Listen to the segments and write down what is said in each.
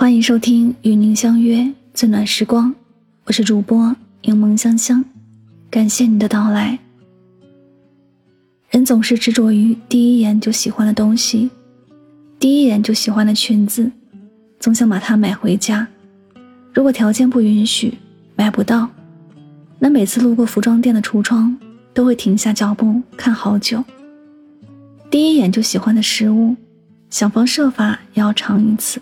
欢迎收听与您相约最暖时光，我是主播柠檬香香，感谢你的到来。人总是执着于第一眼就喜欢的东西，第一眼就喜欢的裙子，总想把它买回家。如果条件不允许，买不到，那每次路过服装店的橱窗，都会停下脚步看好久。第一眼就喜欢的食物，想方设法也要尝一次。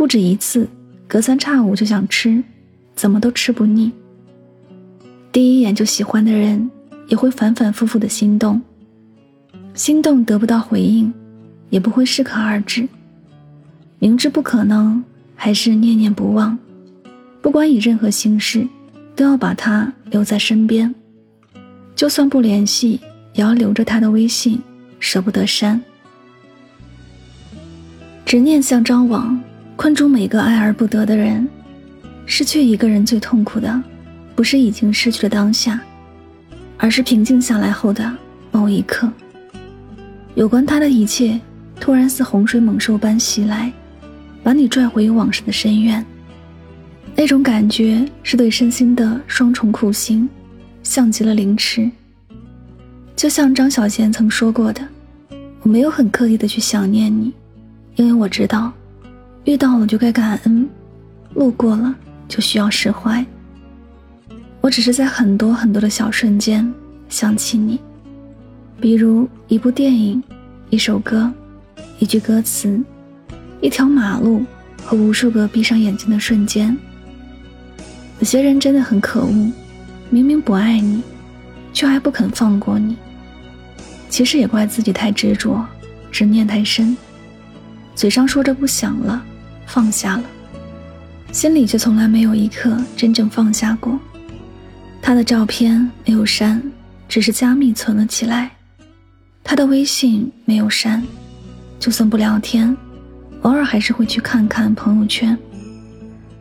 不止一次，隔三差五就想吃，怎么都吃不腻。第一眼就喜欢的人，也会反反复复的心动，心动得不到回应，也不会适可而止。明知不可能，还是念念不忘。不管以任何形式，都要把他留在身边，就算不联系，也要留着他的微信，舍不得删。执念像张网。困住每个爱而不得的人，失去一个人最痛苦的，不是已经失去的当下，而是平静下来后的某一刻。有关他的一切，突然似洪水猛兽般袭来，把你拽回往事的深渊。那种感觉是对身心的双重酷刑，像极了凌迟。就像张小娴曾说过的：“我没有很刻意的去想念你，因为我知道。”遇到了就该感恩，路过了就需要释怀。我只是在很多很多的小瞬间想起你，比如一部电影、一首歌、一句歌词、一条马路和无数个闭上眼睛的瞬间。有些人真的很可恶，明明不爱你，却还不肯放过你。其实也怪自己太执着，执念太深，嘴上说着不想了。放下了，心里却从来没有一刻真正放下过。他的照片没有删，只是加密存了起来。他的微信没有删，就算不聊天，偶尔还是会去看看朋友圈。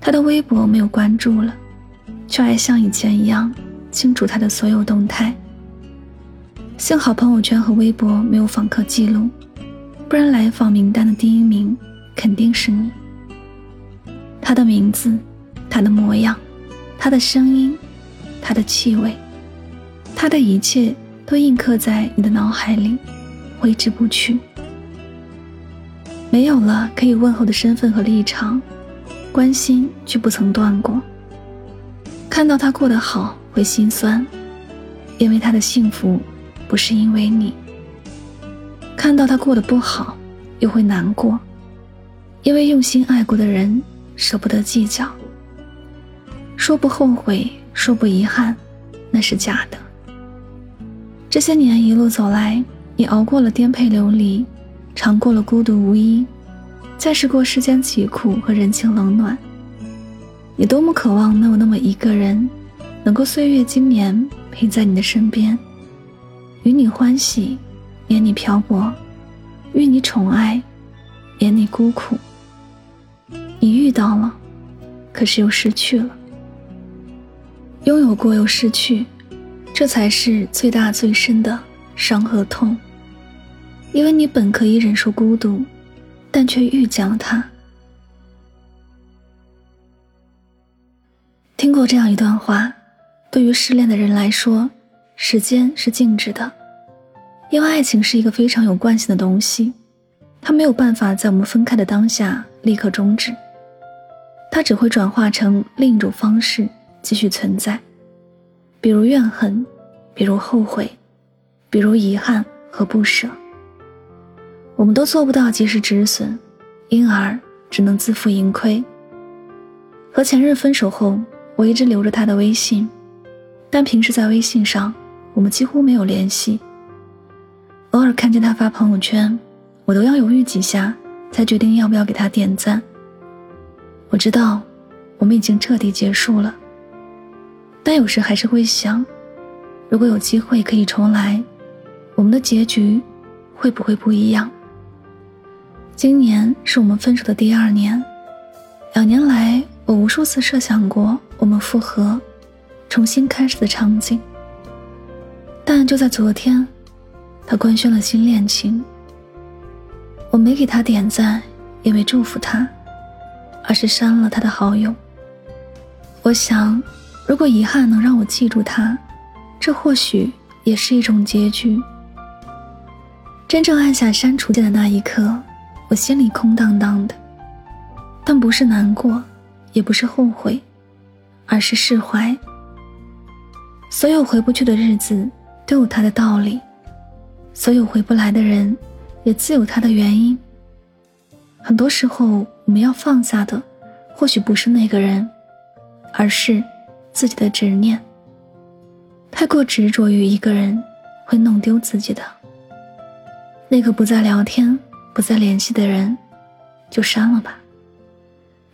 他的微博没有关注了，却还像以前一样清楚他的所有动态。幸好朋友圈和微博没有访客记录，不然来访名单的第一名肯定是你。他的名字，他的模样，他的声音，他的气味，他的一切都印刻在你的脑海里，挥之不去。没有了可以问候的身份和立场，关心却不曾断过。看到他过得好会心酸，因为他的幸福不是因为你；看到他过得不好又会难过，因为用心爱过的人。舍不得计较，说不后悔，说不遗憾，那是假的。这些年一路走来，你熬过了颠沛流离，尝过了孤独无依，见识过世间疾苦和人情冷暖。你多么渴望能有那么一个人，能够岁月经年陪在你的身边，与你欢喜，免你漂泊，遇你宠爱，免你孤苦。你遇到了，可是又失去了。拥有过又失去，这才是最大最深的伤和痛。因为你本可以忍受孤独，但却遇见了他。听过这样一段话：对于失恋的人来说，时间是静止的，因为爱情是一个非常有惯性的东西，它没有办法在我们分开的当下立刻终止。它只会转化成另一种方式继续存在，比如怨恨，比如后悔，比如遗憾和不舍。我们都做不到及时止损，因而只能自负盈亏。和前任分手后，我一直留着他的微信，但平时在微信上我们几乎没有联系。偶尔看见他发朋友圈，我都要犹豫几下，才决定要不要给他点赞。我知道，我们已经彻底结束了。但有时还是会想，如果有机会可以重来，我们的结局会不会不一样？今年是我们分手的第二年，两年来，我无数次设想过我们复合、重新开始的场景。但就在昨天，他官宣了新恋情。我没给他点赞，也没祝福他。而是删了他的好友。我想，如果遗憾能让我记住他，这或许也是一种结局。真正按下删除键的那一刻，我心里空荡荡的，但不是难过，也不是后悔，而是释怀。所有回不去的日子都有它的道理，所有回不来的人也自有他的原因。很多时候，我们要放下的，或许不是那个人，而是自己的执念。太过执着于一个人，会弄丢自己的。那个不再聊天、不再联系的人，就删了吧。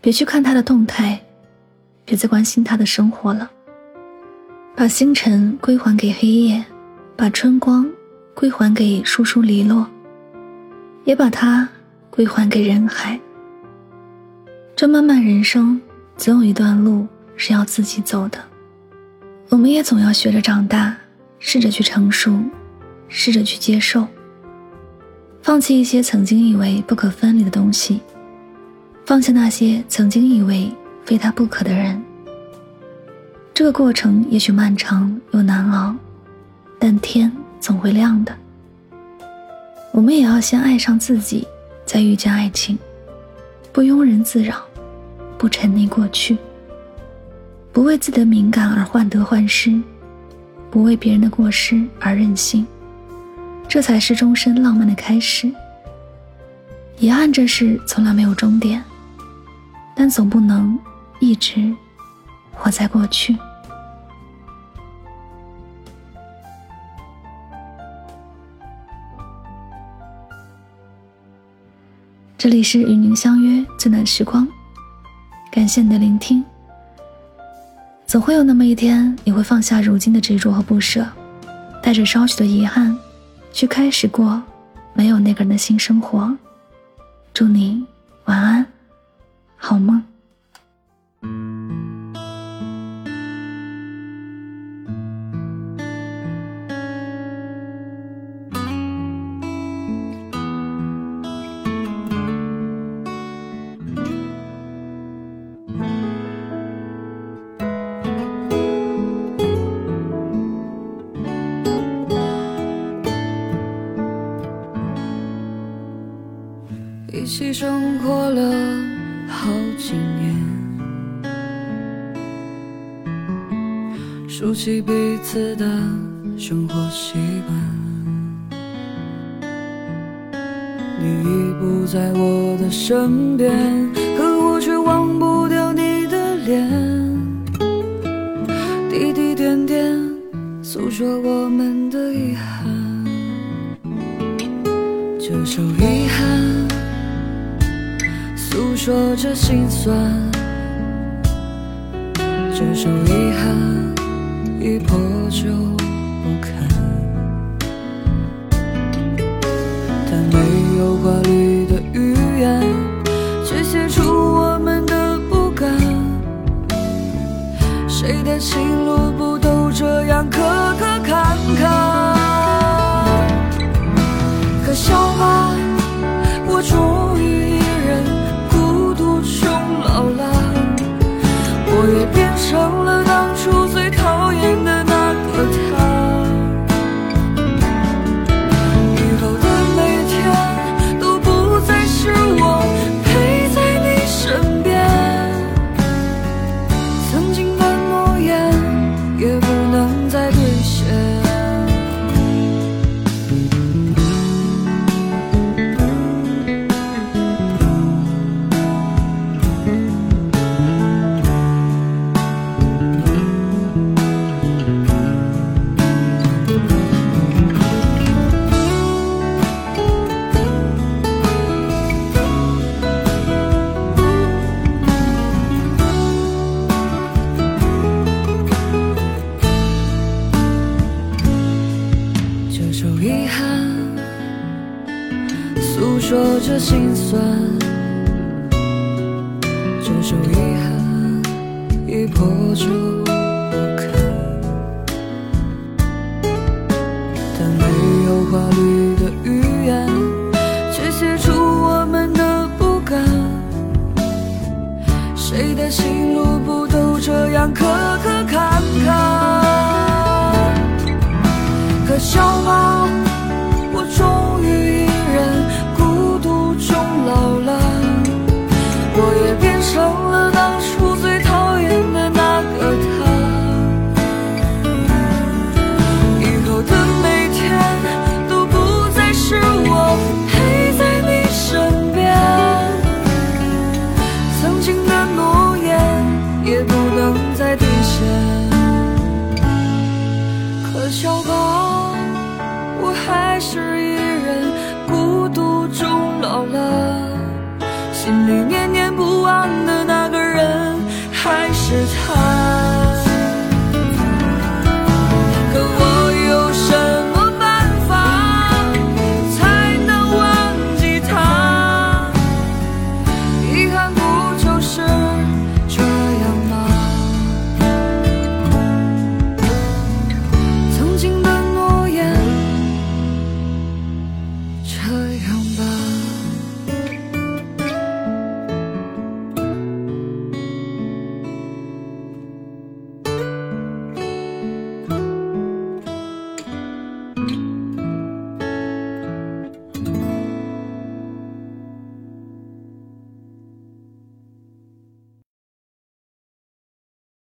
别去看他的动态，别再关心他的生活了。把星辰归还给黑夜，把春光归还给疏疏篱落，也把它归还给人海。这漫漫人生，总有一段路是要自己走的。我们也总要学着长大，试着去成熟，试着去接受。放弃一些曾经以为不可分离的东西，放下那些曾经以为非他不可的人。这个过程也许漫长又难熬，但天总会亮的。我们也要先爱上自己，再遇见爱情，不庸人自扰，不沉溺过去，不为自己的敏感而患得患失，不为别人的过失而任性。这才是终身浪漫的开始。遗憾这事从来没有终点，但总不能一直活在过去。这里是与您相约最暖时光，感谢你的聆听。总会有那么一天，你会放下如今的执着和不舍，带着稍许的遗憾。去开始过没有那个人的新生活。祝你晚安，好梦。一起生活了好几年，熟悉彼此的生活习惯。你已不在我的身边，可我却忘不掉你的脸。滴滴点点，诉说我们的遗憾。这首遗憾。说着心酸，这首遗憾已破旧不堪，但没有华丽的语言，却写出我们的不甘。谁的情路不都这样磕磕坎坎？成这首遗憾已破旧不堪，但没有华丽的语言，却写出我们的不甘。谁的心路不都这样磕磕坎坎？可笑吗？心里念念不忘的那个人还是他。